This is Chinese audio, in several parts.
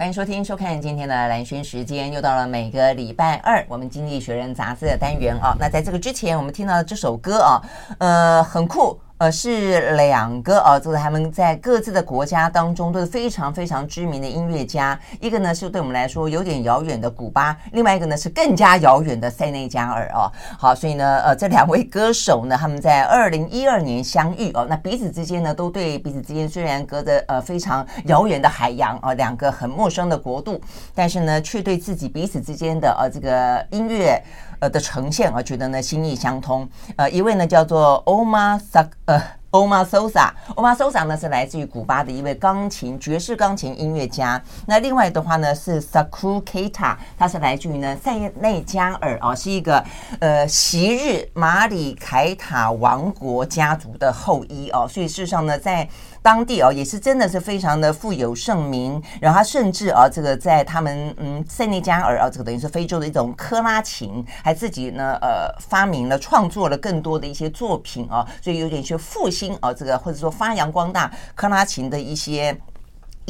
欢迎收听、收看今天的蓝轩时间，又到了每个礼拜二我们《经济学人》杂志的单元啊。那在这个之前，我们听到的这首歌啊，呃，很酷。呃，是两个呃，就是他们在各自的国家当中都是非常非常知名的音乐家。一个呢是对我们来说有点遥远的古巴，另外一个呢是更加遥远的塞内加尔哦。好，所以呢，呃，这两位歌手呢，他们在二零一二年相遇哦。那彼此之间呢，都对彼此之间虽然隔着呃非常遥远的海洋哦，两个很陌生的国度，但是呢，却对自己彼此之间的呃这个音乐。呃的呈现，而觉得呢心意相通。呃，一位呢叫做 Oma Sak 呃 Oma Sosa，Oma Sosa 呢是来自于古巴的一位钢琴爵士钢琴音乐家。那另外的话呢是 Saku Keita，他是来自于呢塞内加尔啊，是一个呃昔日马里凯塔王国家族的后裔哦。所以事实上呢在当地哦，也是真的是非常的富有盛名，然后他甚至啊，这个在他们嗯塞内加尔啊，这个等于是非洲的一种科拉琴，还自己呢呃发明了创作了更多的一些作品啊，所以有点去复兴啊，这个或者说发扬光大科拉琴的一些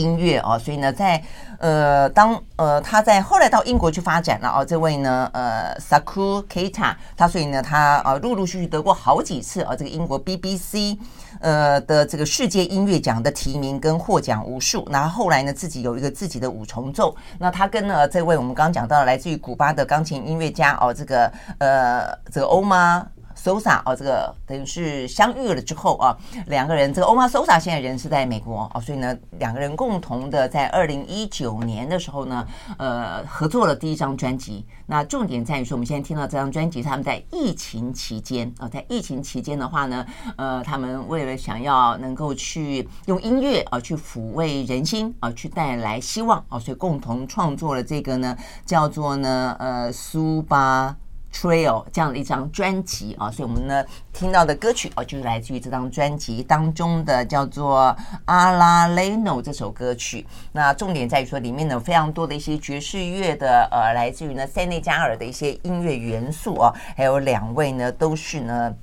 音乐哦，所以呢，在呃当呃他在后来到英国去发展了哦，这位呢呃 Saku Kita，他所以呢他啊陆陆续续得过好几次啊这个英国 BBC。呃的这个世界音乐奖的提名跟获奖无数，那后来呢自己有一个自己的五重奏，那他跟呢这位我们刚刚讲到的来自于古巴的钢琴音乐家哦，这个呃这个欧玛。Sosa 哦，这个等于是相遇了之后啊，两个人这个 Omar Sosa 现在人是在美国哦，所以呢，两个人共同的在二零一九年的时候呢，呃，合作了第一张专辑。那重点在于说，我们现在听到这张专辑，他们在疫情期间啊，在疫情期间的话呢，呃，他们为了想要能够去用音乐啊去抚慰人心啊，去带来希望啊，所以共同创作了这个呢，叫做呢呃苏巴。Trail 这样的一张专辑啊，所以我们呢听到的歌曲啊，就是来自于这张专辑当中的叫做《阿拉雷诺》这首歌曲。那重点在于说，里面呢有非常多的一些爵士乐的呃，来自于呢塞内加尔的一些音乐元素啊，还有两位呢都是呢。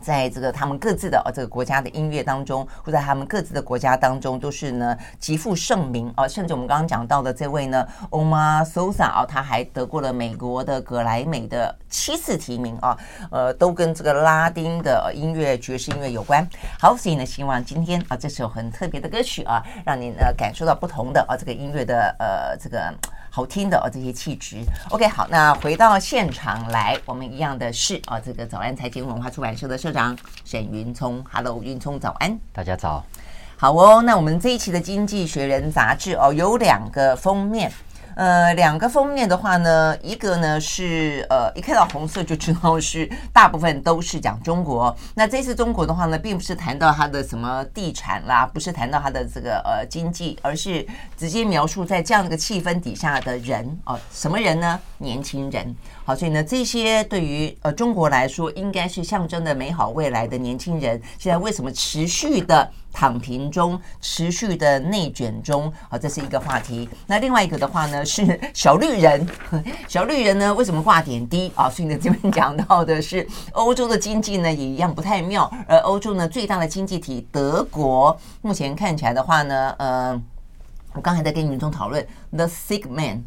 在这个他们各自的呃这个国家的音乐当中，或在他们各自的国家当中，都是呢极负盛名啊。甚至我们刚刚讲到的这位呢，Omar Sosa 啊，他还得过了美国的葛莱美的七次提名啊，呃，都跟这个拉丁的音乐、爵士音乐有关。好，所以呢，希望今天啊，这首很特别的歌曲啊，让你呢感受到不同的啊这个音乐的呃这个。好听的哦，这些气质。OK，好，那回到现场来，我们一样的是啊，这个早安财经文化出版社的社长沈云聪。Hello，云聪早安，大家早。好哦，那我们这一期的《经济学人》杂志哦，有两个封面。呃，两个封面的话呢，一个呢是呃，一看到红色就知道是大部分都是讲中国。那这次中国的话呢，并不是谈到它的什么地产啦，不是谈到它的这个呃经济，而是直接描述在这样的一个气氛底下的人哦、什么人呢？年轻人。好，所以呢，这些对于呃中国来说，应该是象征的美好未来的年轻人，现在为什么持续的？躺平中，持续的内卷中，啊，这是一个话题。那另外一个的话呢，是小绿人。小绿人呢，为什么挂点滴啊？所以呢，这边讲到的是欧洲的经济呢，也一样不太妙。而欧洲呢，最大的经济体德国，目前看起来的话呢，呃，我刚才在跟云中讨论 The Sick Man。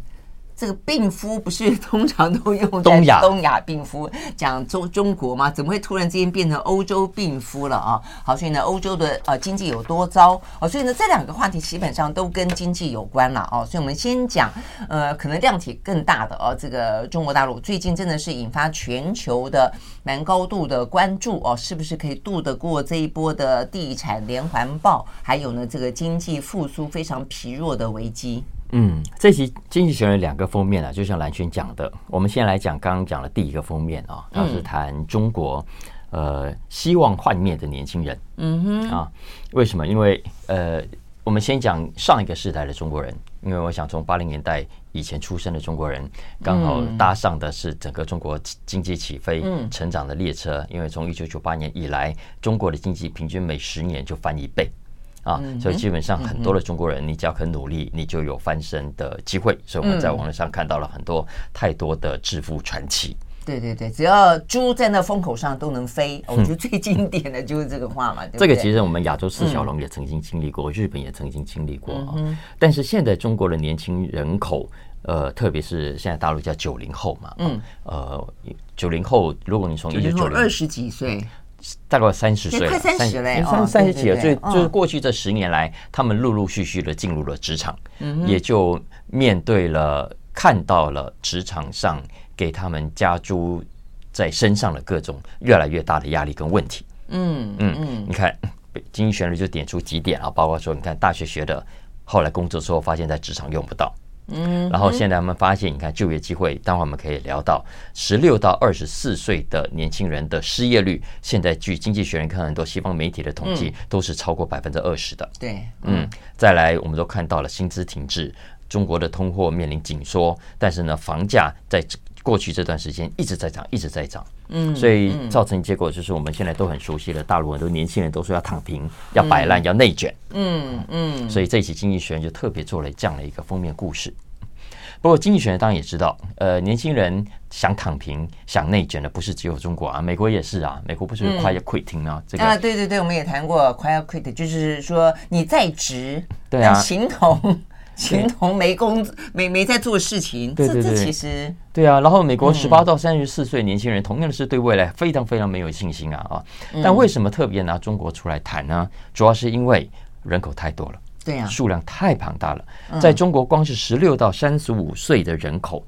这个病夫不是通常都用在东亚东亚病夫讲中中国吗？怎么会突然之间变成欧洲病夫了啊？好，所以呢，欧洲的呃经济有多糟？哦，所以呢，这两个话题基本上都跟经济有关了哦。所以我们先讲呃，可能量体更大的哦，这个中国大陆最近真的是引发全球的蛮高度的关注哦，是不是可以渡得过这一波的地产连环爆？还有呢，这个经济复苏非常疲弱的危机。嗯，这期经济学人两个封面啊，就像蓝轩讲的，我们先来讲刚刚讲的第一个封面啊，它是谈中国呃希望幻灭的年轻人。嗯哼啊，为什么？因为呃，我们先讲上一个世代的中国人，因为我想从八零年代以前出生的中国人，刚好搭上的是整个中国经济起飞成长的列车，因为从一九九八年以来，中国的经济平均每十年就翻一倍。啊，所以基本上很多的中国人，你只要肯努力，你就有翻身的机会。所以我们在网络上看到了很多太多的致富传奇对对对，只要猪在那风口上都能飞，我觉得最经典的就是这个话嘛。对对，这个其实我们亚洲四小龙也曾经经历过，嗯、日本也曾经经历过啊。嗯、但是现在中国的年轻人口，呃，特别是现在大陆叫九零后嘛，嗯，呃，九零后，如果你从一九九零二十几岁。大概三十岁，快三十嘞，三三十几了。所以就是过去这十年来，他们陆陆续续的进入了职场，也就面对了看到了职场上给他们加诸在身上的各种越来越大的压力跟问题。嗯嗯嗯，你看，经济旋律就点出几点啊，包括说，你看大学学的，后来工作之后发现在职场用不到。嗯，然后现在我们发现，你看就业机会，待会我们可以聊到十六到二十四岁的年轻人的失业率，现在据经济学人看很多西方媒体的统计，都是超过百分之二十的。对，嗯，再来，我们都看到了薪资停滞，中国的通货面临紧缩，但是呢，房价在过去这段时间一直在涨，一直在涨。嗯，所以造成结果就是我们现在都很熟悉的，大陆很多年轻人都说要躺平，要摆烂，要内卷。嗯嗯，所以这一期经济学人就特别做了这样的一个封面故事。不过经济学人当然也知道，呃，年轻人想躺平、想内卷的不是只有中国啊，美国也是啊。美国不是 quiet quitting 吗？这个啊，对对对，我们也谈过 quiet quitting，就是说你在职，对啊，形同。形同没工没没在做事情，对对对，这其实对啊。然后美国十八到三十四岁年轻人，同样的是对未来非常非常没有信心啊啊！但为什么特别拿中国出来谈呢？主要是因为人口太多了，对啊，数量太庞大了。在中国，光是十六到三十五岁的人口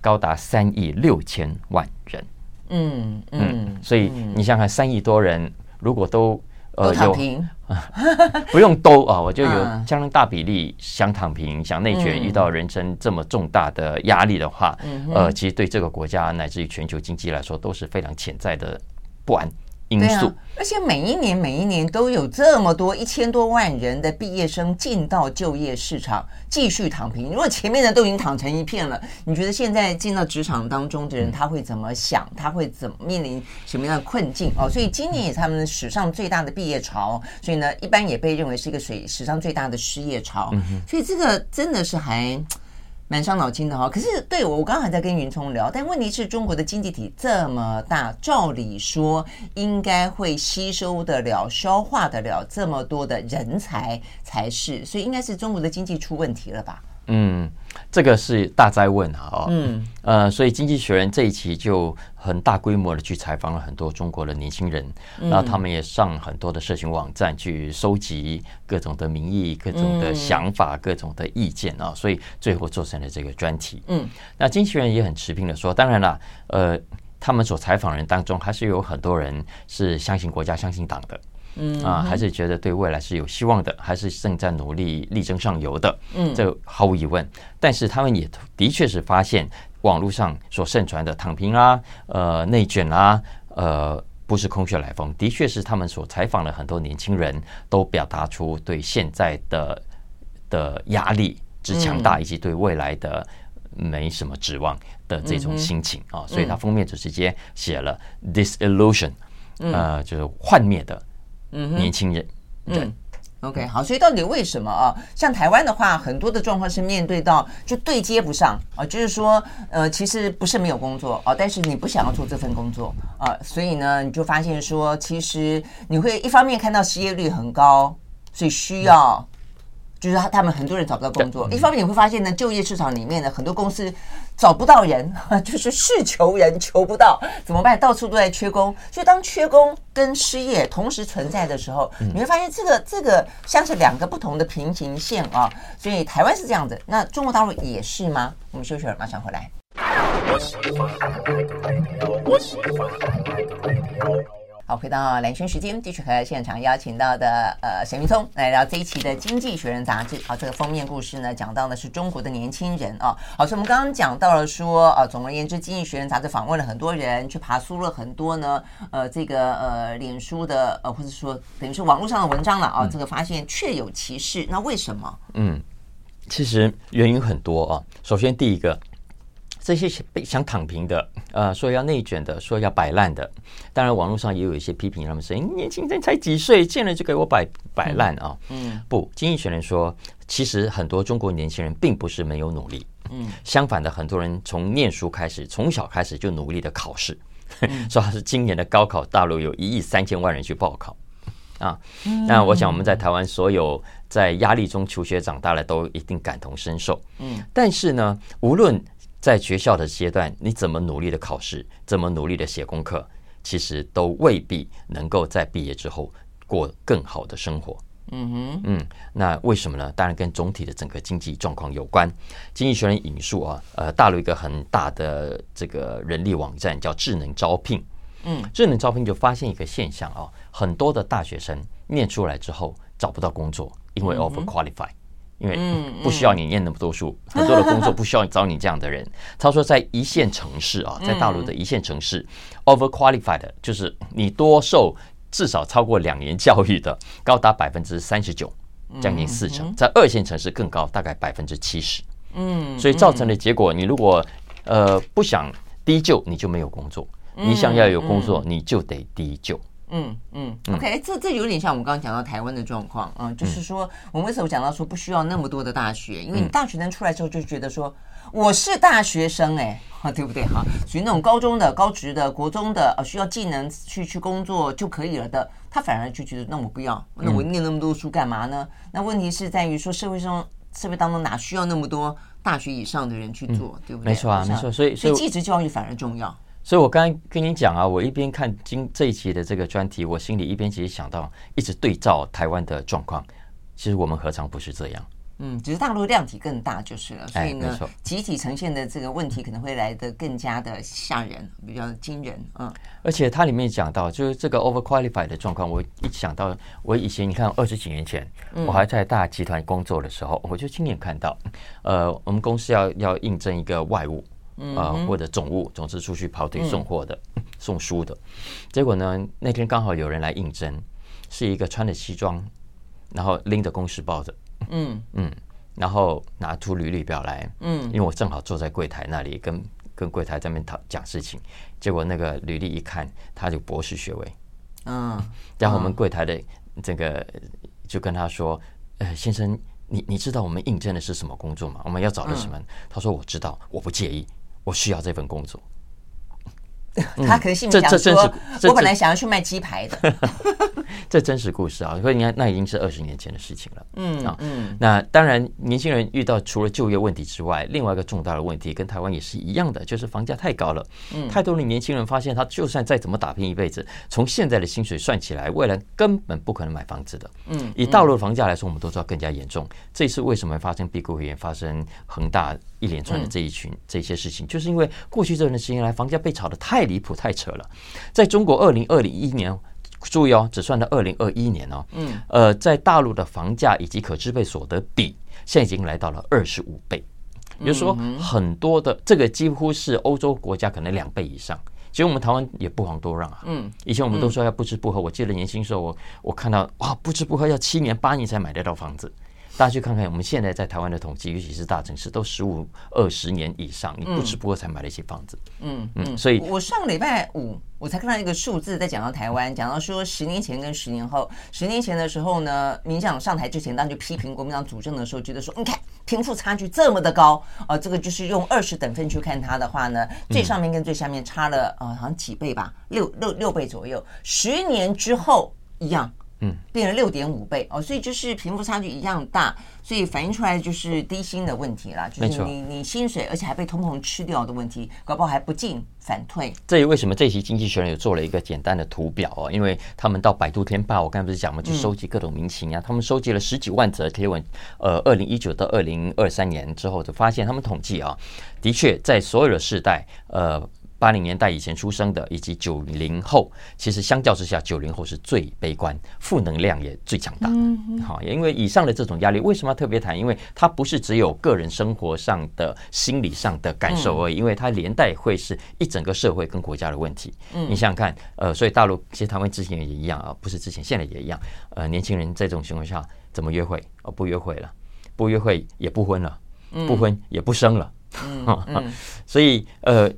高达三亿六千万人。嗯嗯，所以你想想，三亿多人如果都。呃，有 不用兜啊，我就有相当大比例想躺平、想内卷，遇到人生这么重大的压力的话，呃，其实对这个国家乃至于全球经济来说都是非常潜在的不安。因素，啊，而且每一年每一年都有这么多一千多万人的毕业生进到就业市场继续躺平。如果前面的都已经躺成一片了，你觉得现在进到职场当中的人他会怎么想？他会怎么面临什么样的困境？哦，所以今年也是他们史上最大的毕业潮，所以呢，一般也被认为是一个水史上最大的失业潮。所以这个真的是还。蛮伤脑筋的哈，可是对我，我刚刚还在跟云聪聊，但问题是中国的经济体这么大，照理说应该会吸收得了、消化得了这么多的人才才是，所以应该是中国的经济出问题了吧？嗯。这个是大灾问啊！哦，嗯，呃，所以《经济学人》这一期就很大规模的去采访了很多中国的年轻人，然后他们也上很多的社群网站去收集各种的民意、各种的想法、各种的意见啊，所以最后做成了这个专题。嗯，那《经纪人》也很持平的说，当然了，呃，他们所采访人当中，还是有很多人是相信国家、相信党的。嗯啊，还是觉得对未来是有希望的，还是正在努力力争上游的。嗯，这毫无疑问。但是他们也的确是发现网络上所盛传的躺平啊、呃内卷啊、呃不是空穴来风，的确是他们所采访的很多年轻人都表达出对现在的的压力之强大，以及对未来的没什么指望的这种心情啊。所以他封面就直接写了 “disillusion”，呃，就是幻灭的。嗯，年轻人，嗯，OK，好，所以到底为什么啊？像台湾的话，很多的状况是面对到就对接不上啊，就是说，呃，其实不是没有工作啊，但是你不想要做这份工作啊，所以呢，你就发现说，其实你会一方面看到失业率很高，所以需要。就是他，他们很多人找不到工作。一方面你会发现呢，就业市场里面呢很多公司找不到人，就是是求人求不到，怎么办？到处都在缺工。所以当缺工跟失业同时存在的时候，你会发现这个这个像是两个不同的平行线啊。所以台湾是这样子，那中国大陆也是吗？我们休息了，马上回来。好，回到蓝轩时间，继续和现场邀请到的呃沈云聪来聊这一期的《经济学人》杂志。好，这个封面故事呢，讲到的是中国的年轻人啊。好，所以我们刚刚讲到了说，呃，总而言之，《经济学人》杂志访问了很多人，去爬梳了很多呢，呃，这个呃，脸书的呃，或者说等于是网络上的文章了啊。这个发现确有其事，那为什么？嗯，其实原因很多啊。首先，第一个。这些被想躺平的，呃，说要内卷的，说要摆烂的，当然网络上也有一些批评，他们说：“年轻人才几岁，见了就给我摆摆烂啊！”嗯，不，经济学人说，其实很多中国年轻人并不是没有努力，嗯，相反的，很多人从念书开始，从小开始就努力的考试，嗯、说他是今年的高考，大陆有一亿三千万人去报考。啊。那我想我们在台湾所有在压力中求学长大的都一定感同身受。嗯，但是呢，无论在学校的阶段，你怎么努力的考试，怎么努力的写功课，其实都未必能够在毕业之后过更好的生活。嗯哼，嗯，那为什么呢？当然跟总体的整个经济状况有关。经济学人引述啊，呃，大陆一个很大的这个人力网站叫智能招聘。嗯，智能招聘就发现一个现象啊，很多的大学生念出来之后找不到工作，因为 over qualify，因为不需要你念那么多书，很多的工作不需要找你这样的人。他说，在一线城市啊，在大陆的一线城市，over qualified 就是你多受。至少超过两年教育的高达百分之三十九，将近四成，在二线城市更高，大概百分之七十。嗯，所以造成的结果，你如果呃不想低就，你就没有工作；你想要有工作，你就得低就。嗯嗯，OK，这这有点像我们刚刚讲到台湾的状况啊，就是说我们为什么讲到说不需要那么多的大学？因为你大学生出来之后就觉得说我是大学生哎，哈对不对哈？属于那种高中的、高职的、国中的，呃，需要技能去去工作就可以了的，他反而就觉得那我不要，那我念那么多书干嘛呢？那问题是在于说社会上社会当中哪需要那么多大学以上的人去做，对不对？没错啊，没错，所以所以技职教育反而重要。所以，我刚才跟你讲啊，我一边看今这一期的这个专题，我心里一边其实想到，一直对照台湾的状况，其实我们何尝不是这样？嗯，只是大陆量体更大就是了，所以呢，集体呈现的这个问题可能会来得更加的吓人，比较惊人。嗯，而且它里面讲到，就是这个 overqualified 的状况，我一想到我以前，你看二十几年前，我还在大集团工作的时候，我就亲眼看到，呃，我们公司要要应征一个外务。啊、呃，或者总务，总是出去跑腿送货的、嗯、送书的。结果呢，那天刚好有人来应征，是一个穿着西装，然后拎着公事包的，嗯嗯，然后拿出履历表来，嗯，因为我正好坐在柜台那里，跟跟柜台在那边讨讲事情。结果那个履历一看，他就博士学位，嗯，然后我们柜台的这个就跟他说，呃，先生，你你知道我们应征的是什么工作吗？我们要找的什么？嗯、他说我知道，我不介意。我需要这份工作。他可能心里想说：“我本来想要去卖鸡排的。” 这真实故事啊！所以你看，那已经是二十年前的事情了。嗯啊，嗯。那当然，年轻人遇到除了就业问题之外，另外一个重大的问题跟台湾也是一样的，就是房价太高了。嗯，太多的年轻人发现，他就算再怎么打拼一辈子，从现在的薪水算起来，未来根本不可能买房子的。嗯，以大陆的房价来说，我们都知道更加严重。这一次为什么发生碧桂园、发生恒大一连串的这一群这些事情，就是因为过去这段时间来，房价被炒的太离谱、太扯了。在中国，二零二零一年。注意哦，只算到二零二一年哦。嗯，呃，在大陆的房价以及可支配所得比，现在已经来到了二十五倍，也就是说，很多的这个几乎是欧洲国家可能两倍以上。其实我们台湾也不遑多让啊。嗯，以前我们都说要不吃不喝，我记得年轻时候我我看到哇，不吃不喝要七年八年才买得到房子。大家去看看，我们现在在台湾的统计，尤其是大城市，都十五二十年以上，你不吃不喝才买了一些房子。嗯嗯，所以我上礼拜五我才看到一个数字，在讲到台湾，讲到说十年前跟十年后，十年前的时候呢，民进党上台之前，当时就批评国民党主政的时候，觉得说，你看贫富差距这么的高，啊，这个就是用二十等分去看它的话呢，最上面跟最下面差了啊，好像几倍吧，六六六倍左右。十年之后一样。嗯，变了六点五倍哦，所以就是贫富差距一样大，所以反映出来就是低薪的问题啦，就是你你薪水，而且还被通膨吃掉的问题，搞不好还不进反退。这也为什么这期经济学人有做了一个简单的图表哦，因为他们到百度贴吧，我刚才不是讲嘛，去收集各种民情啊，他们收集了十几万则贴文，呃，二零一九到二零二三年之后，就发现他们统计啊，的确在所有的世代，呃。八零年代以前出生的，以及九零后，其实相较之下，九零后是最悲观，负能量也最强大。好，因为以上的这种压力，为什么要特别谈？因为它不是只有个人生活上的、心理上的感受而已，因为它连带会是一整个社会跟国家的问题。你想想看，呃，所以大陆其实台湾之前也一样啊，不是之前，现在也一样。呃，年轻人在这种情况下怎么约会？哦，不约会了，不约会也不婚了，不婚也不生了。所以呃。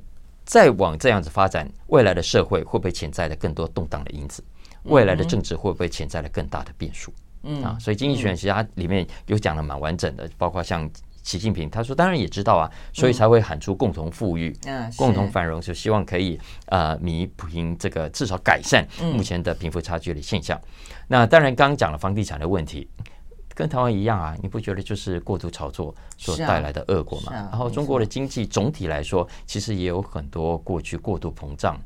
再往这样子发展，未来的社会会不会潜在的更多动荡的因子？未来的政治会不会潜在的更大的变数？嗯啊，所以经济学人其实它里面有讲的蛮完整的，包括像习近平他说，当然也知道啊，所以才会喊出共同富裕，嗯，共同繁荣，就希望可以呃弥平这个至少改善目前的贫富差距的现象。那当然，刚刚讲了房地产的问题。跟台湾一样啊，你不觉得就是过度炒作所带来的恶果吗？然后中国的经济总体来说，其实也有很多过去过度膨胀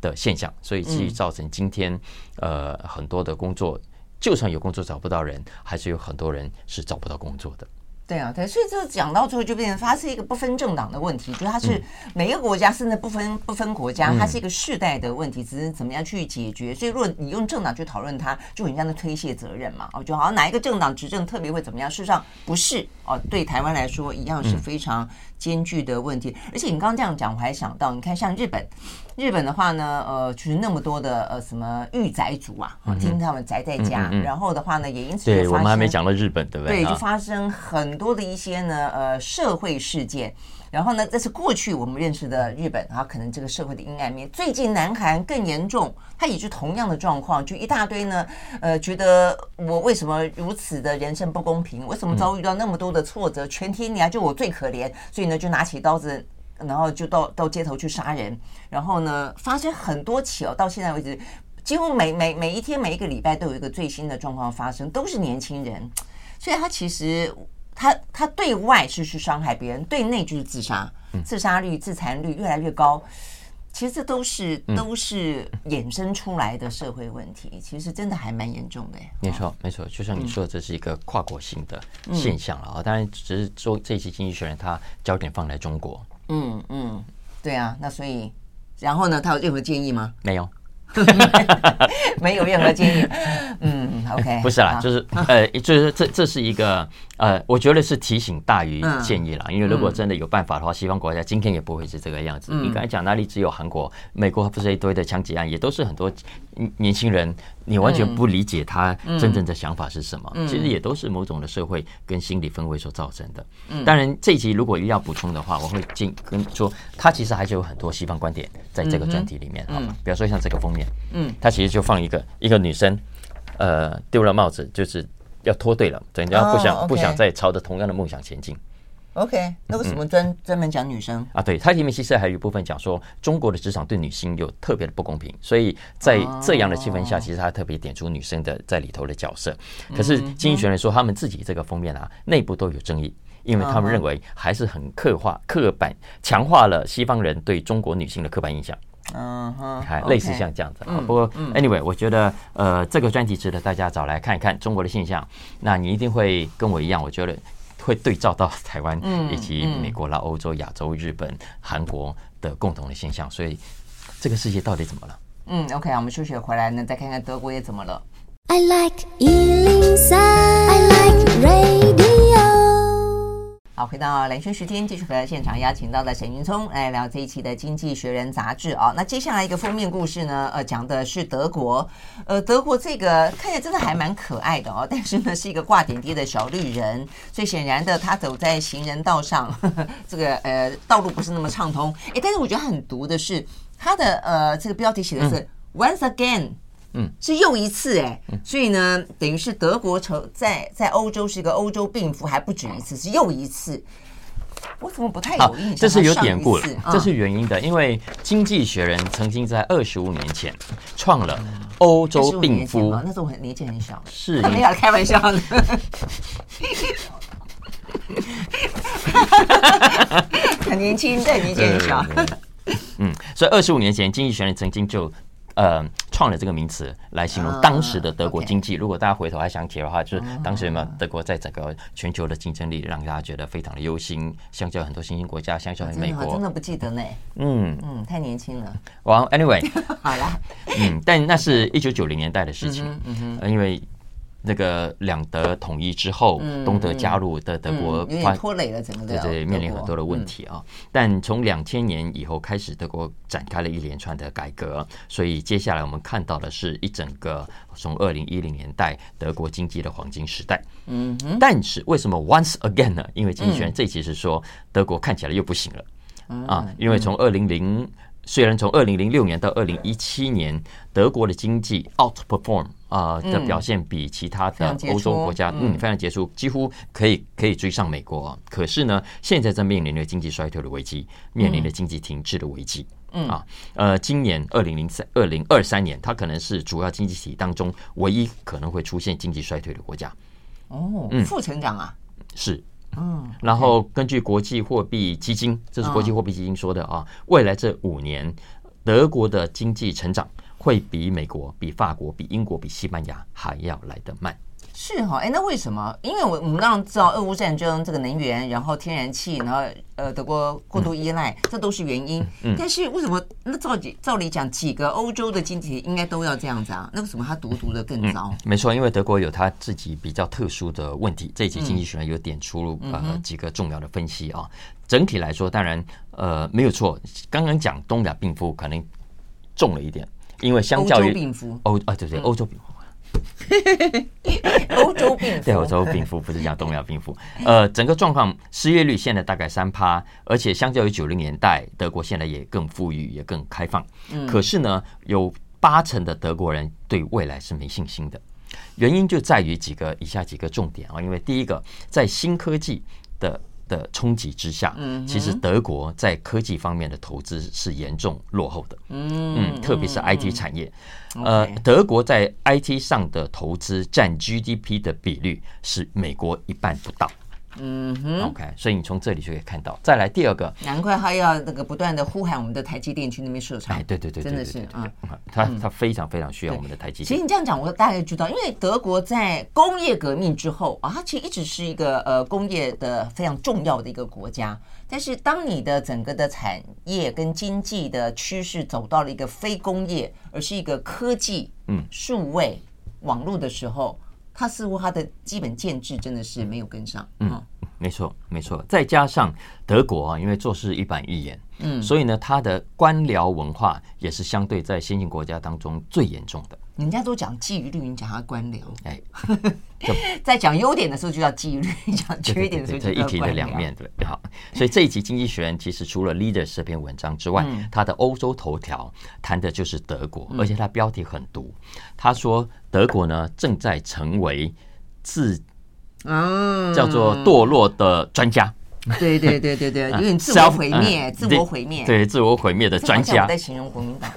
的现象，所以其实造成今天呃很多的工作，就算有工作找不到人，还是有很多人是找不到工作的。对啊，对，所以这讲到最后就变成它是一个不分政党的问题，就是它是每个国家甚至不分不分国家，它是一个世代的问题，只是怎么样去解决。所以如果你用政党去讨论它，就很像在推卸责任嘛。哦，就好像哪一个政党执政特别会怎么样，事实上不是哦。对台湾来说，一样是非常艰巨的问题。而且你刚刚这样讲，我还想到，你看像日本。日本的话呢，呃，就是那么多的呃什么御宅族啊，听他们宅在家，然后的话呢，也因此对我们还没讲到日本，对不对？对，就发生很多的一些呢，呃，社会事件。然后呢，这是过去我们认识的日本，啊可能这个社会的阴暗面。最近南韩更严重，它也是同样的状况，就一大堆呢，呃，觉得我为什么如此的人生不公平？为什么遭遇到那么多的挫折？全天底下就我最可怜，所以呢，就拿起刀子。然后就到到街头去杀人，然后呢，发生很多起哦，到现在为止，几乎每每每一天每一个礼拜都有一个最新的状况发生，都是年轻人，所以他其实他他对外是去伤害别人，对内就是自杀，自杀率、自残率越来越高，其实这都是都是衍生出来的社会问题，其实真的还蛮严重的。没错，没错，就像你说，这是一个跨国性的现象了啊。当然，只是说这期《经济学人》他焦点放在中国。嗯嗯，对啊，那所以，然后呢，他有任何建议吗？没有，没有任何建议。嗯，OK，不是啦，就是呃，就是这这是一个呃，我觉得是提醒大于建议啦。因为如果真的有办法的话，西方国家今天也不会是这个样子。你刚才讲那里只有韩国、美国不是一堆的枪击案，也都是很多年轻人。你完全不理解他真正的想法是什么，其实也都是某种的社会跟心理氛围所造成的。当然，这一集如果要补充的话，我会进跟说，他其实还是有很多西方观点在这个专题里面啊。比方说像这个封面，嗯，他其实就放一个一个女生，呃，丢了帽子，就是要脱队了，人家不想不想再朝着同样的梦想前进。OK，那为什么专专门讲女生啊？对，它里面其实还有一部分讲说中国的职场对女性有特别的不公平，所以在这样的气氛下，其实他特别点出女生的在里头的角色。可是经济学人说，他们自己这个封面啊，内部都有争议，因为他们认为还是很刻画刻板，强化了西方人对中国女性的刻板印象。嗯哼，还类似像这样子啊。不过 anyway，我觉得呃，这个专题值得大家找来看一看中国的现象。那你一定会跟我一样，我觉得。会对照到台湾以及美国啦、欧洲、亚洲、日本、韩国的共同的现象，所以这个世界到底怎么了？嗯，OK，我们休息回来呢，再看看德国也怎么了。I like 103, I like radio 好，回到蓝轩时间，继续回到现场，邀请到了沈云聪来聊这一期的《经济学人》杂志啊。那接下来一个封面故事呢，呃，讲的是德国，呃，德国这个看起来真的还蛮可爱的哦，但是呢是一个挂点滴的小绿人，所以显然的他走在行人道上，呵 呵这个呃道路不是那么畅通。诶，但是我觉得很毒的是他的呃这个标题写的是 Once again。嗯，是又一次哎，所以呢，等于是德国成在在欧洲是一个欧洲病夫，还不止一次，是又一次。我怎么不太有印象？这是有典故了，这是原因的，因为《经济学人》曾经在二十五年前创了欧洲病夫，那时候我很年纪很小，是没有开玩笑的，很年轻，对，年纪很小。嗯，所以二十五年前，《经济学人》曾经就。呃，创了这个名词来形容当时的德国经济。如果大家回头还想起的话，就是当时嘛，德国在整个全球的竞争力让大家觉得非常的忧心，相较很多新兴国家，相较于美国，真的不记得呢。嗯嗯，太年轻了。Well, anyway，好了，嗯，但那是一九九零年代的事情，嗯哼，因为。那个两德统一之后，东德加入的德国，有点拖累了整个的，对对，面临很多的问题啊。但从两千年以后开始，德国展开了一连串的改革，所以接下来我们看到的是一整个从二零一零年代德国经济的黄金时代。嗯，但是为什么 once again 呢？因为经济学人这期是说德国看起来又不行了啊，因为从二零零虽然从二零零六年到二零一七年，德国的经济 outperform。啊的表现比其他的欧洲国家嗯非常杰出，几乎可以可以追上美国。可是呢，现在在面临着经济衰退的危机，面临着经济停滞的危机。嗯啊，呃，今年二零零三二零二三年，它可能是主要经济体当中唯一可能会出现经济衰退的国家。哦，负成长啊？是。嗯。然后根据国际货币基金，这是国际货币基金说的啊，未来这五年德国的经济成长。会比美国、比法国、比英国、比西班牙还要来得慢。是哈，哎，那为什么？因为我我们当然知道，俄乌战争这个能源，然后天然气，然后呃，德国过度依赖，这都是原因。嗯。但是为什么？那照理照理讲，几个欧洲的经济体应该都要这样子啊？那为什么它独独的更糟？没错，因为德国有它自己比较特殊的问题。这一期经济学人有点出入呃几个重要的分析啊。整体来说，当然呃没有错。刚刚讲东亚病夫可能重了一点。因为相较于欧病夫，欧啊对 对，欧洲病夫，欧洲病夫，对欧洲病夫不是讲东亚病夫。呃，整个状况，失业率现在大概三趴，而且相较于九零年代，德国现在也更富裕，也更开放。可是呢，有八成的德国人对未来是没信心的，原因就在于几个以下几个重点啊。因为第一个，在新科技的的冲击之下，其实德国在科技方面的投资是严重落后的。嗯，特别是 IT 产业，呃，德国在 IT 上的投资占 GDP 的比率是美国一半不到。嗯哼，OK，所以你从这里就可以看到。再来第二个，难怪他要那个不断的呼喊我们的台积电去那边设厂。哎，对对对，真的是啊，他他非常非常需要我们的台积电。其实你这样讲，我大概知道，因为德国在工业革命之后啊，它其实一直是一个呃工业的非常重要的一个国家。但是当你的整个的产业跟经济的趋势走到了一个非工业，而是一个科技、嗯，数位、网络的时候。他似乎他的基本建制真的是没有跟上，嗯，没错没错，再加上德国啊，因为做事一板一眼，嗯，所以呢，他的官僚文化也是相对在先进国家当中最严重的。人家都讲纪律，你讲他官僚，哎，在讲优点的时候就叫纪律，讲缺点的时候就叫官僚。一体的两面，对，好。所以这一集《经济学人》其实除了 Leaders 这篇文章之外，他的欧洲头条谈的就是德国，而且他标题很毒。他说德国呢正在成为自叫做堕落的专家。对对对对对，有点自我毁灭，自我毁灭，对自我毁灭的专家。在形容国民党。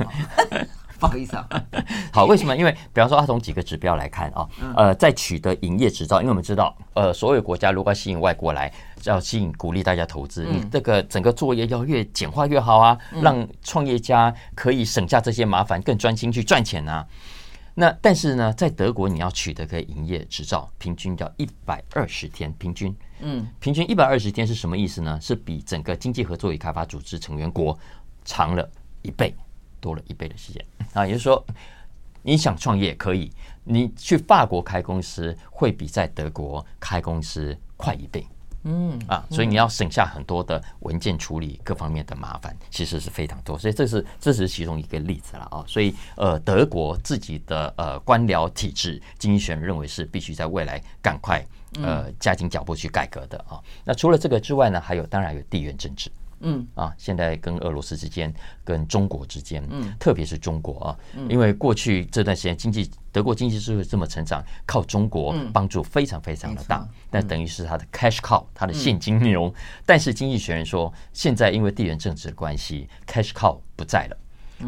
不好意思啊，好，为什么？因为比方说，他从几个指标来看啊，呃，在取得营业执照，因为我们知道，呃，所有国家如果要吸引外国来，要吸引鼓励大家投资，你这个整个作业要越简化越好啊，让创业家可以省下这些麻烦，更专心去赚钱啊。那但是呢，在德国你要取得个营业执照，平均要一百二十天，平均，嗯，平均一百二十天是什么意思呢？是比整个经济合作与开发组织成员国长了一倍。多了一倍的时间啊，也就是说，你想创业可以，你去法国开公司会比在德国开公司快一倍，嗯啊，所以你要省下很多的文件处理各方面的麻烦，其实是非常多，所以这是这是其中一个例子了啊，所以呃，德国自己的呃官僚体制，经济学人认为是必须在未来赶快呃加紧脚步去改革的啊。那除了这个之外呢，还有当然有地缘政治。嗯。啊，现在跟俄罗斯之间，跟中国之间，嗯，特别是中国啊，因为过去这段时间经济，德国经济之所以这么成长，靠中国帮助非常非常的大，但等于是它的 cash cow，它的现金牛。但是经济学人说，现在因为地缘政治的关系，cash cow 不在了。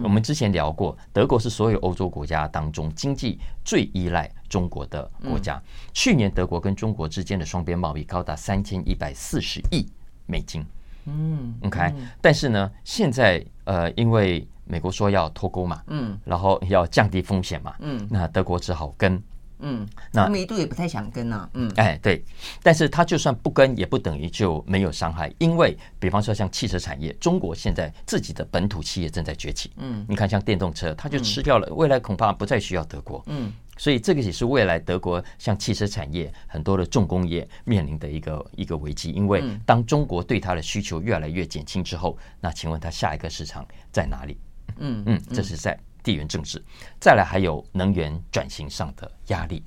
我们之前聊过，德国是所有欧洲国家当中经济最依赖中国的国家。去年德国跟中国之间的双边贸易高达三千一百四十亿美金。嗯，OK，但是呢，现在呃，因为美国说要脱钩嘛，嗯，然后要降低风险嘛，嗯，那德国只好跟，嗯，那他们一度也不太想跟啊，嗯，哎，对，但是他就算不跟，也不等于就没有伤害，因为比方说像汽车产业，中国现在自己的本土企业正在崛起，嗯，你看像电动车，它就吃掉了，未来恐怕不再需要德国，嗯。所以这个也是未来德国像汽车产业很多的重工业面临的一个一个危机，因为当中国对它的需求越来越减轻之后，那请问它下一个市场在哪里？嗯嗯，这是在地缘政治。再来还有能源转型上的压力。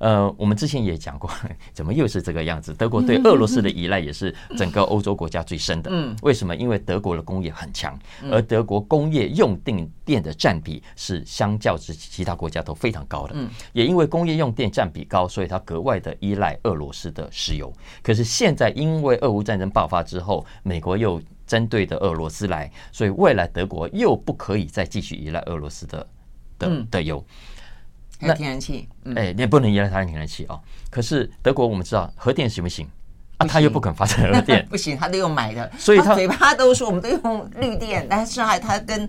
呃，我们之前也讲过，怎么又是这个样子？德国对俄罗斯的依赖也是整个欧洲国家最深的。嗯，为什么？因为德国的工业很强，而德国工业用电电的占比是相较之其他国家都非常高的。嗯，也因为工业用电占比高，所以它格外的依赖俄罗斯的石油。可是现在因为俄乌战争爆发之后，美国又针对的俄罗斯来，所以未来德国又不可以再继续依赖俄罗斯的的的油。那天然气，哎，你也不能依赖它的天然气哦。可是德国我们知道核电行不行啊？他又不肯发展核电，不行，他都用买的。所以他嘴巴都说我们都用绿电，但是还他跟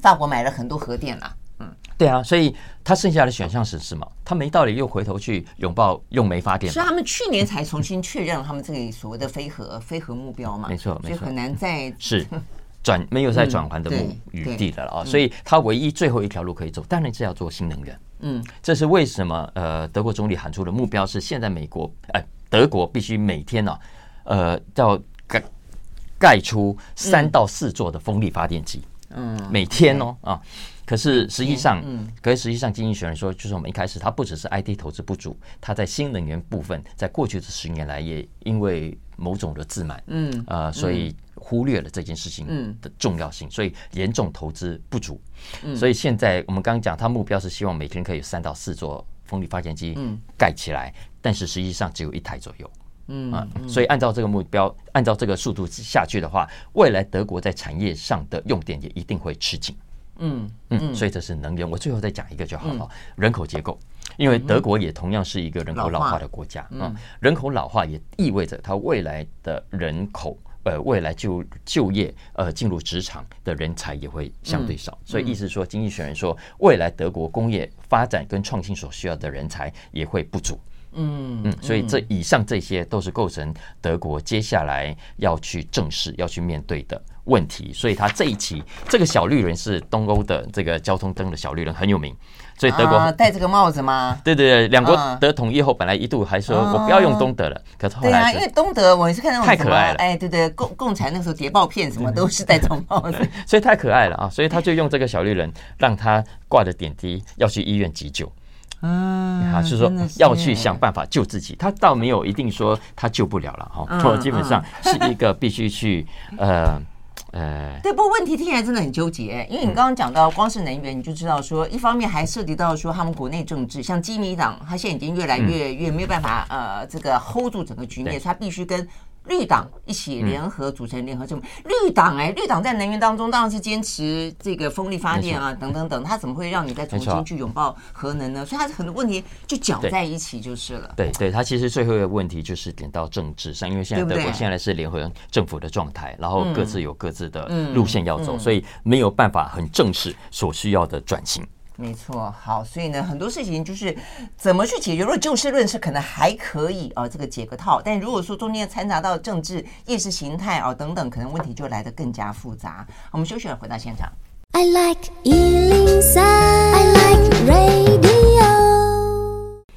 法国买了很多核电啦。嗯，对啊，所以他剩下的选项是什么？他没道理又回头去拥抱用煤发电。所以他们去年才重新确认他们这个所谓的非核非核目标嘛？没错，没错，很难再是。转没有再转换的目余地了啊，所以它唯一最后一条路可以走，当然是要做新能源。嗯，这是为什么？呃，德国总理喊出的目标是，现在美国哎，德国必须每天呢，呃，要盖盖出三到四座的风力发电机。嗯，每天哦啊。可是实际上，嗯，可是实际上，经济学人说，就是我们一开始，它不只是 IT 投资不足，它在新能源部分，在过去这十年来，也因为某种的自满，嗯，呃，所以忽略了这件事情的重要性，所以严重投资不足。所以现在我们刚刚讲，他目标是希望每天可以有三到四座风力发电机盖起来，但是实际上只有一台左右，嗯啊，所以按照这个目标，按照这个速度下去的话，未来德国在产业上的用电也一定会吃紧。嗯嗯，所以这是能源。我最后再讲一个就好了。人口结构，因为德国也同样是一个人口老化的国家啊。人口老化也意味着它未来的人口，呃，未来就就业，呃，进入职场的人才也会相对少。所以意思说，经济学人说，未来德国工业发展跟创新所需要的人才也会不足。嗯嗯，所以这以上这些都是构成德国接下来要去正视、要去面对的问题。所以他这一期这个小绿人是东欧的这个交通灯的小绿人很有名，所以德国戴这个帽子吗？对对对，两国得统一后，本来一度还说我不要用东德了，可是后来对啊，因为东德我也是看到太可爱了，哎，对对，共共产那时候谍报片什么都是戴这种帽子，所以太可爱了啊！所以他就用这个小绿人让他挂着点滴要去医院急救。嗯，啊，是说要去想办法救自己，他倒没有一定说他救不了了哈，基本上是一个必须去呃呃。对，不过问题听起来真的很纠结，因为你刚刚讲到光是能源，你就知道说，一方面还涉及到说他们国内政治，像基民党，他现在已经越来越越没有办法呃这个 hold 住整个局面，所以他必须跟。绿党一起联合组成联合政府。绿党哎，绿党在能源当中当然是坚持这个风力发电啊，等等等。他怎么会让你再重新去拥抱核能呢？所以他很多问题就搅在一起就是了。对对，他其实最后一个问题就是点到政治上，因为现在德国现在是联合政府的状态，然后各自有各自的路线要走，所以没有办法很正式所需要的转型。没错，好，所以呢，很多事情就是怎么去解决。如果就事论事，可能还可以啊，这个解个套。但如果说中间掺杂到政治、意识形态啊等等，可能问题就来得更加复杂。我们休息了，回到现场。I like 103, I like radio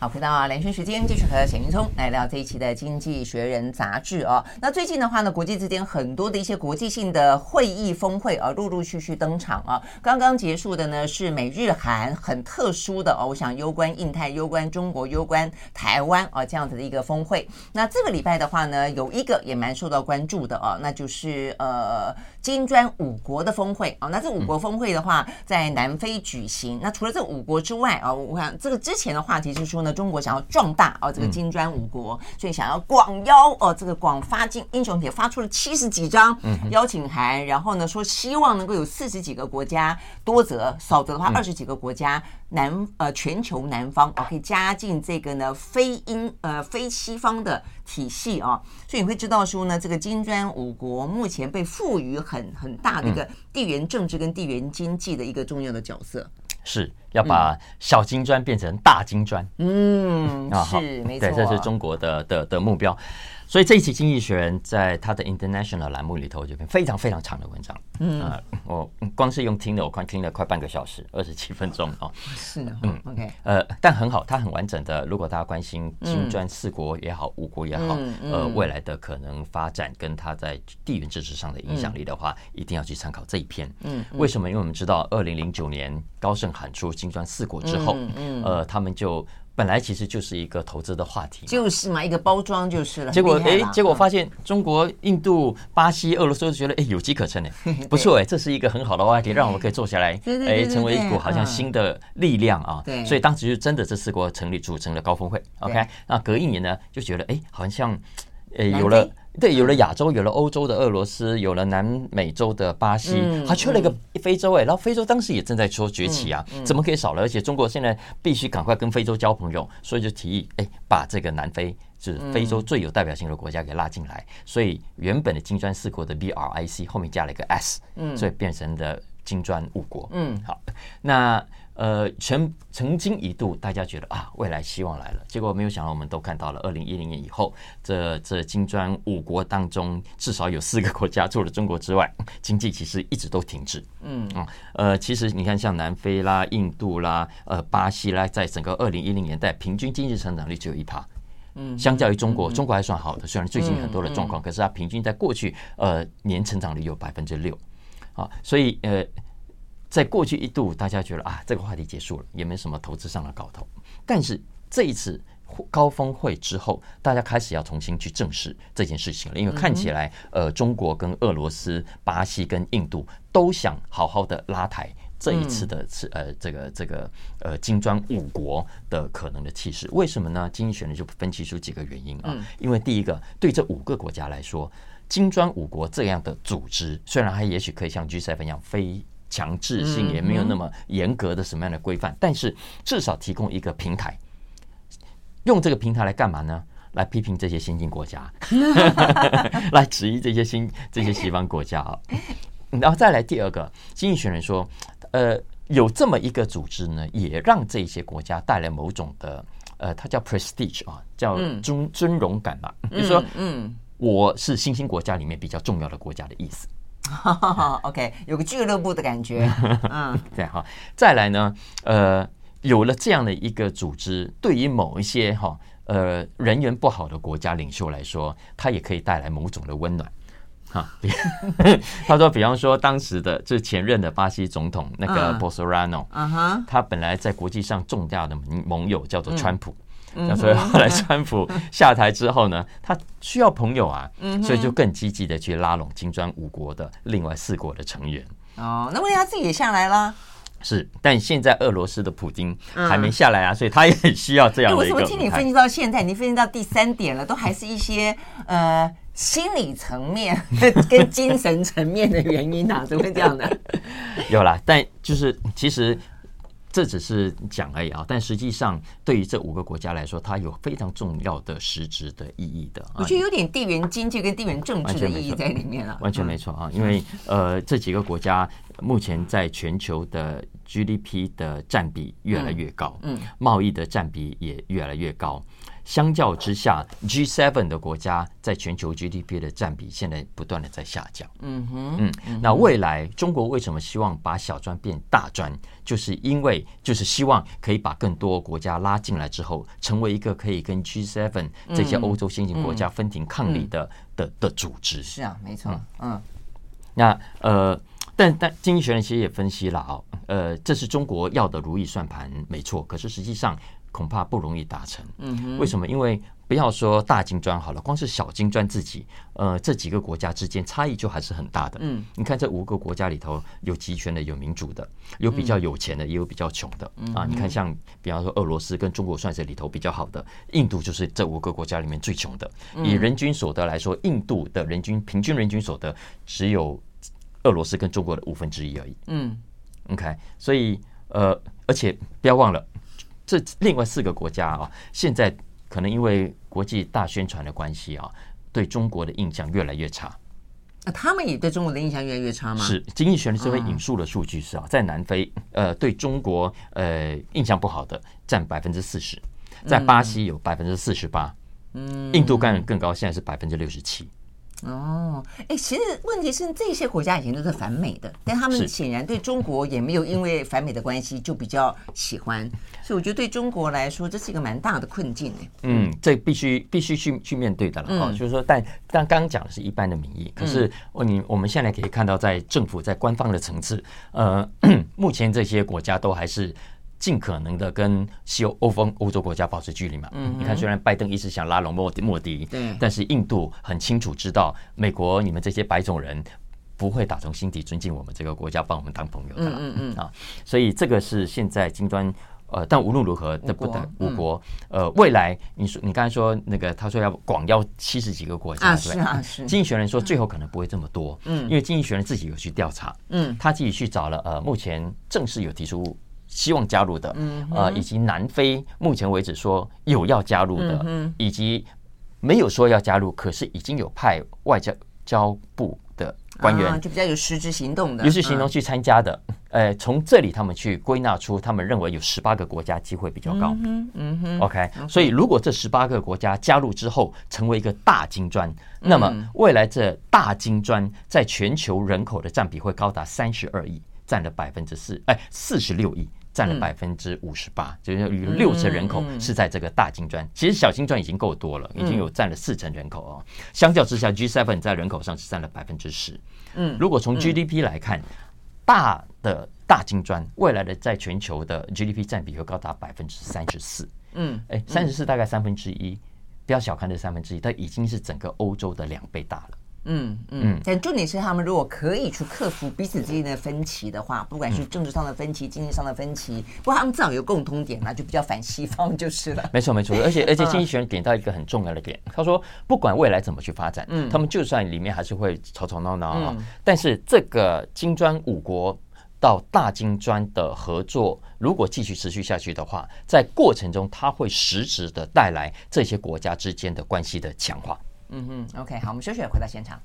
好，回到连线时间，继续和沈云聪来聊这一期的《经济学人》杂志哦。那最近的话呢，国际之间很多的一些国际性的会议峰会啊，陆陆续续登场啊。刚刚结束的呢是美日韩很特殊的哦，我想攸关印太、攸关中国、攸关台湾啊这样子的一个峰会。那这个礼拜的话呢，有一个也蛮受到关注的哦，那就是呃金砖五国的峰会啊。那这五国峰会的话，在南非举行。那除了这五国之外啊，我想这个之前的话题是说。那中国想要壮大哦，这个金砖五国，所以想要广邀哦，这个广发金英雄帖发出了七十几张邀请函，然后呢说希望能够有四十几个国家，多则少则的话二十几个国家南呃全球南方哦可以加进这个呢非英呃非西方的体系啊，所以你会知道说呢这个金砖五国目前被赋予很很大的一个地缘政治跟地缘经济的一个重要的角色。是要把小金砖变成大金砖，嗯，啊，是没错，对，这是中国的的的目标。所以这一期《经济学人》在他的 International 栏目里头，有篇非常非常长的文章。嗯，呃、我光是用听的，我快听了快半个小时，二十七分钟哦。是的，嗯，OK，呃，但很好，它很完整的。如果大家关心金砖四国也好，五国也好，呃，未来的可能发展跟它在地缘政治上的影响力的话，一定要去参考这一篇。嗯，为什么？因为我们知道，二零零九年高盛喊出金砖四国之后，嗯，呃，他们就。本来其实就是一个投资的话题，就是嘛，一个包装就是了。结果哎，结果发现中国、印度、巴西、俄罗斯都觉得哎有机可乘哎，不错哎，这是一个很好的话题，让我们可以坐下来哎，成为一股好像新的力量啊。对，所以当时就真的这四国成立组成了高峰会。OK，那隔一年呢，就觉得哎，好像哎有了。对，有了亚洲，有了欧洲的俄罗斯，有了南美洲的巴西，还缺了一个非洲哎。然后非洲当时也正在说崛起啊，怎么可以少了？而且中国现在必须赶快跟非洲交朋友，所以就提议哎，把这个南非就是非洲最有代表性的国家给拉进来。所以原本的金砖四国的 BRIC 后面加了一个 S，所以变成的金砖五国。嗯，好，那。呃，曾曾经一度大家觉得啊，未来希望来了，结果没有想到，我们都看到了，二零一零年以后，这这金砖五国当中，至少有四个国家，除了中国之外，经济其实一直都停滞。嗯嗯，呃，其实你看，像南非啦、印度啦、呃巴西啦，在整个二零一零年代，平均经济成长率只有一趴。嗯，相较于中国，中国还算好的，虽然最近很多的状况，可是它平均在过去呃年成长率有百分之六。啊，所以呃。在过去一度，大家觉得啊，这个话题结束了，也没什么投资上的搞头。但是这一次高峰会之后，大家开始要重新去正视这件事情了，因为看起来，呃，中国跟俄罗斯、巴西跟印度都想好好的拉抬这一次的是呃这个这个呃金砖五国的可能的气势。为什么呢？经济学人就分析出几个原因啊。因为第一个，对这五个国家来说，金砖五国这样的组织，虽然它也许可以像 G7 一样非。强制性也没有那么严格的什么样的规范，但是至少提供一个平台，用这个平台来干嘛呢？来批评这些先进国家，来质疑这些新这些西方国家啊。然后再来第二个，经济学人说，呃，有这么一个组织呢，也让这些国家带来某种的呃，它叫 prestige 啊，叫尊尊荣感吧。比如说，嗯，我是新兴国家里面比较重要的国家的意思。OK，有个俱乐部的感觉。嗯，对哈。再来呢，呃，有了这样的一个组织，对于某一些哈呃人缘不好的国家领袖来说，他也可以带来某种的温暖。哈，他说，比方说当时的这前任的巴西总统那个 Bolsonaro，嗯哼，他本来在国际上重大的盟友叫做川普。那所以后来川普 下台之后呢，他需要朋友啊，所以就更积极的去拉拢金砖五国的另外四国的成员。哦，那问题他自己也下来了。是，但现在俄罗斯的普京还没下来啊，所以他也很需要这样的一个。为什么听你分析到现在，你分析到第三点了，都还是一些呃心理层面跟精神层面的原因啊？怎么会这样呢？有啦，但就是其实。这只是讲而已啊，但实际上对于这五个国家来说，它有非常重要的实质的意义的。我觉得有点地缘经济跟地缘政治的意义在里面了。完全没错啊，因为呃，这几个国家目前在全球的 GDP 的占比越来越高，嗯，贸易的占比也越来越高。相较之下，G7 的国家在全球 GDP 的占比现在不断的在下降。嗯哼，嗯，那未来中国为什么希望把小砖变大砖？就是因为就是希望可以把更多国家拉进来之后，成为一个可以跟 G7 这些欧洲先进国家分庭抗礼的的的组织。是啊，没错。嗯，那呃，但但经济学人其实也分析了啊，呃，这是中国要的如意算盘，没错。可是实际上。恐怕不容易达成。嗯，为什么？因为不要说大金砖好了，光是小金砖自己，呃，这几个国家之间差异就还是很大的。嗯，你看这五个国家里头，有集权的，有民主的，有比较有钱的，也有比较穷的。啊，你看像比方说俄罗斯跟中国算是里头比较好的，印度就是这五个国家里面最穷的。以人均所得来说，印度的人均平均人均所得只有俄罗斯跟中国的五分之一而已。嗯，OK，所以呃，而且不要忘了。这另外四个国家啊，现在可能因为国际大宣传的关系啊，对中国的印象越来越差。那他们也对中国的印象越来越差吗？是，经济学人这边引述的数据是啊，在南非呃对中国呃印象不好的占百分之四十，在巴西有百分之四十八，嗯，印度更更高，现在是百分之六十七。哦，哎，其实问题是这些国家以前都是反美的，但他们显然对中国也没有因为反美的关系就比较喜欢，所以我觉得对中国来说这是一个蛮大的困境哎。嗯，这必须必须去去面对的了啊，就是说，但但刚刚讲的是一般的民意，可是你我们现在可以看到，在政府在官方的层次，呃，目前这些国家都还是尽可能的跟西欧欧方欧洲国家保持距离嘛。嗯，你看，虽然拜登一直想拉拢莫莫迪，对，但是印度很清楚知道，美国你们这些白种人不会打从心底尊敬我们这个国家，帮我们当朋友的。嗯嗯嗯啊，所以这个是现在金砖。呃，但无论如何，那不等五国。呃，未来你说你刚才说那个，他说要广邀七十几个国家，对吧？经济学人说最后可能不会这么多，嗯，因为经济学人自己有去调查，嗯，他自己去找了呃，目前正式有提出希望加入的，嗯，呃，以及南非目前为止说有要加入的，嗯，以及没有说要加入，可是已经有派外交交部的。官员就比较有实质行动的，有实质行动去参加的。呃，从这里他们去归纳出，他们认为有十八个国家机会比较高。嗯嗯哼。OK，所以如果这十八个国家加入之后，成为一个大金砖，那么未来这大金砖在全球人口的占比会高达三十二亿，占了百分之四，哎，四十六亿。占了百分之五十八，就是有六成人口是在这个大金砖。其实小金砖已经够多了，已经有占了四成人口哦。相较之下，G7 在人口上是占了百分之十。嗯，如果从 GDP 来看，大的大金砖未来的在全球的 GDP 占比会高达百分之三十四。嗯，哎，三十四大概三分之一，不要小看这三分之一，它已经是整个欧洲的两倍大了。嗯嗯，但重点是他们如果可以去克服彼此之间的分歧的话，不管是政治上的分歧、经济上的分歧，不过他们至少有共通点，那就比较反西方就是了。没错没错，而且而且经济学人点到一个很重要的点，他说不管未来怎么去发展，嗯，他们就算里面还是会吵吵闹闹，但是这个金砖五国到大金砖的合作，如果继续持续下去的话，在过程中它会实质的带来这些国家之间的关系的强化。嗯哼，OK，好，我们休息，回到现场。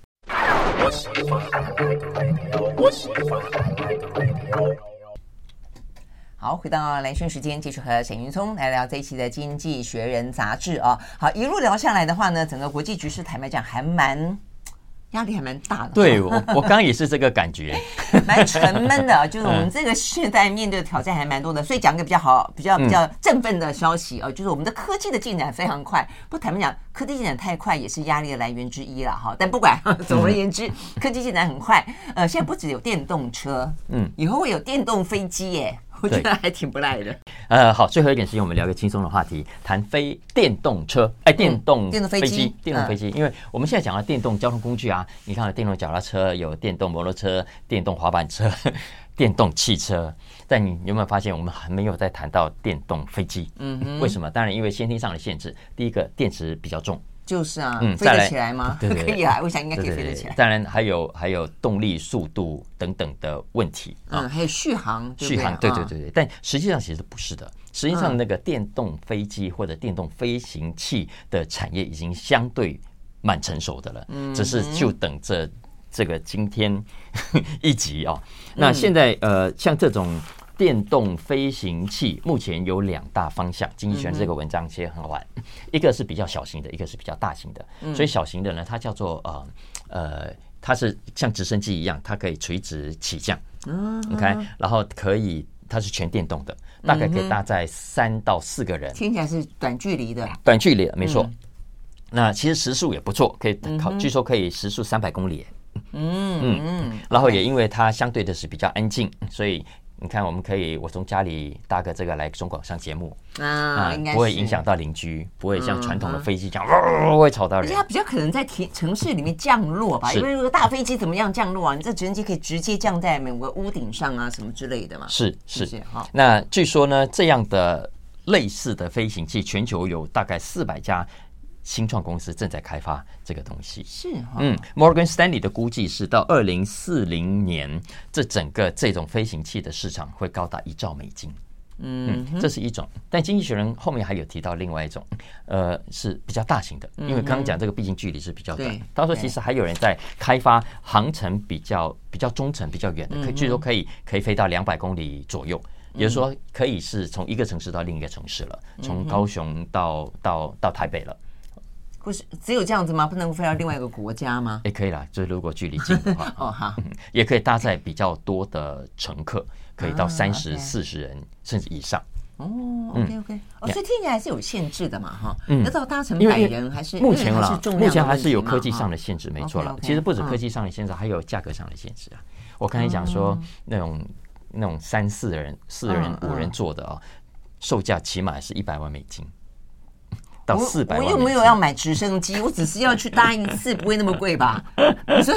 好，回到蓝轩时间，继续和沈云聪来聊这一期的《经济学人》杂志啊。好，一路聊下来的话呢，整个国际局势坦白讲还蛮。压力还蛮大的，对我，我刚刚也是这个感觉，蛮沉闷的。就是我们这个时代面对的挑战还蛮多的，所以讲个比较好、比较比较振奋的消息哦，就是我们的科技的进展非常快。不坦白讲，科技进展太快也是压力的来源之一了哈。但不管，总而言之，科技进展很快。呃，现在不只有电动车，嗯，以后会有电动飞机耶。我觉得还挺不赖的。呃，好，最后一点时间，我们聊个轻松的话题，谈飞电动车，哎，电动电动飞机，电动飞机。因为我们现在讲到电动交通工具啊，你看，电动脚踏车、有电动摩托车、电动滑板车、电动汽车，但你有没有发现，我们还没有在谈到电动飞机？嗯，为什么？当然，因为先天上的限制。第一个，电池比较重。就是啊，嗯，飞得起来吗？对对对，可以啊，我想应该可以飞得起来。当然还有还有动力、速度等等的问题啊，还有续航，续航，对对对对。但实际上其实不是的，实际上那个电动飞机或者电动飞行器的产业已经相对蛮成熟的了，只是就等着这个今天 一集啊。那现在呃，像这种。电动飞行器目前有两大方向，经济学人这个文章其实很好玩，一个是比较小型的，一个是比较大型的。所以小型的呢，它叫做呃呃，它是像直升机一样，它可以垂直起降。嗯，OK，然后可以它是全电动的，大概可以搭载三到四个人。听起来是短距离的，短距离的没错。那其实时速也不错，可以考，据说可以时速三百公里。嗯嗯，然后也因为它相对的是比较安静，所以。你看，我们可以，我从家里搭个这个来中广上节目啊，不会影响到邻居，不会像传统的飞机这样，会吵到人。而且它比较可能在城城市里面降落吧，因为如果大飞机怎么样降落啊？你这直升机可以直接降在某个屋顶上啊，什么之类的嘛。是是好。那据说呢，这样的类似的飞行器，全球有大概四百家。新创公司正在开发这个东西，是哈，嗯，Morgan Stanley 的估计是到二零四零年，这整个这种飞行器的市场会高达一兆美金，嗯，这是一种。但经济学人后面还有提到另外一种，呃，是比较大型的，因为刚刚讲这个毕竟距离是比较短。他说其实还有人在开发航程比较比较中程比较远的，可以据说可以可以飞到两百公里左右，也就是说可以是从一个城市到另一个城市了，从高雄到到到台北了。不是只有这样子吗？不能飞到另外一个国家吗？也可以啦，就是如果距离近的话，哦好，也可以搭载比较多的乘客，可以到三十四十人甚至以上。哦，OK OK，哦，所以听起来还是有限制的嘛，哈，要到搭乘百人还是目前了，目前还是有科技上的限制，没错了。其实不止科技上的限制，还有价格上的限制啊。我刚才讲说那种那种三四人、四人、嗯五人坐的啊、哦，售价起码是一百万美金到我四百万。我又没有要买直升机，我只是要去搭一次，不会那么贵吧？你说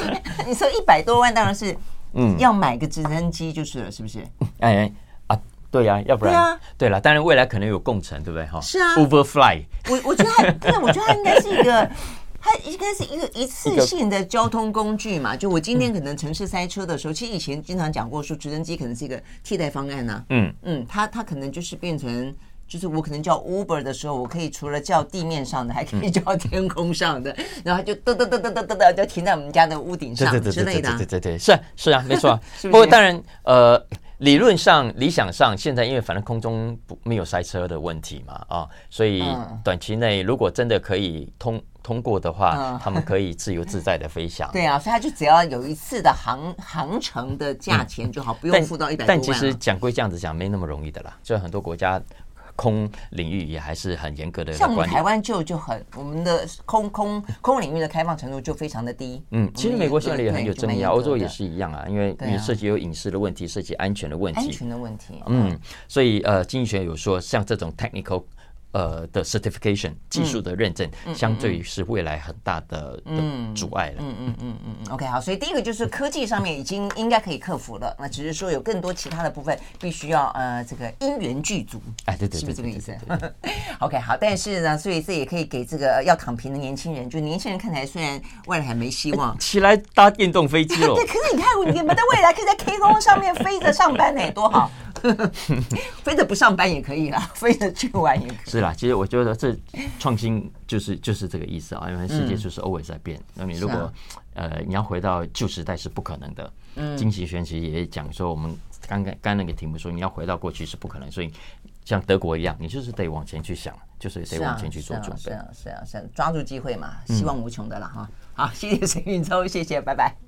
你说一百多万，当然是嗯，要买个直升机就是了，是不是？哎哎啊，对呀、啊，要不然对啊，对了，当然未来可能有共乘，对不对？哈，是啊，Overfly，我我觉得它，对，我觉得它应该是一个。它应该是一个一次性的交通工具嘛？就我今天可能城市塞车的时候，其实以前经常讲过说，直升机可能是一个替代方案呢。嗯嗯，它它可能就是变成，就是我可能叫 Uber 的时候，我可以除了叫地面上的，还可以叫天空上的，然后就嘚嘚嘚嘚嘚嘚嘚就停在我们家的屋顶上之类的。对对对对，是是啊，没错啊。不过当然，呃，理论上、理想上，现在因为反正空中不没有塞车的问题嘛，啊，所以短期内如果真的可以通。通过的话，嗯、他们可以自由自在的飞翔。对啊，所以他就只要有一次的航航程的价钱就好，嗯、不用付到一百多万。但其实讲归这样子讲，没那么容易的啦。就很多国家空领域也还是很严格的。像我们台湾就就很，我们的空空空领域的开放程度就非常的低。嗯，其实美国现在也很有争议啊，欧洲也是一样啊，因为你涉及有隐私的问题，涉及安全的问题。安全的问题。嗯，所以呃，经济学有说，像这种 technical。呃的 certification 技术的认证，相对于是未来很大的阻碍了。嗯嗯嗯嗯 OK，好，所以第一个就是科技上面已经应该可以克服了，那只是说有更多其他的部分必须要呃这个因缘具足。哎，对对，是不是这个意思？OK，好，但是呢，所以这也可以给这个要躺平的年轻人，就年轻人看起来虽然未来还没希望，起来搭电动飞机了。对，可是你看，你们的未来可以在 K 空上面飞着上班呢，多好！飞着不上班也可以啦，飞着去玩也可以。是啦，其实我觉得这创新就是就是这个意思啊，因为世界就是 always 在变。那你如果呃你要回到旧时代是不可能的。嗯，经济学其实也讲说，我们刚刚刚那个题目说你要回到过去是不可能，所以像德国一样，你就是得往前去想，就是得往前去做准备。是啊，是啊，是啊，抓住机会嘛，希望无穷的了哈。好，谢谢沈运周，谢谢，拜拜。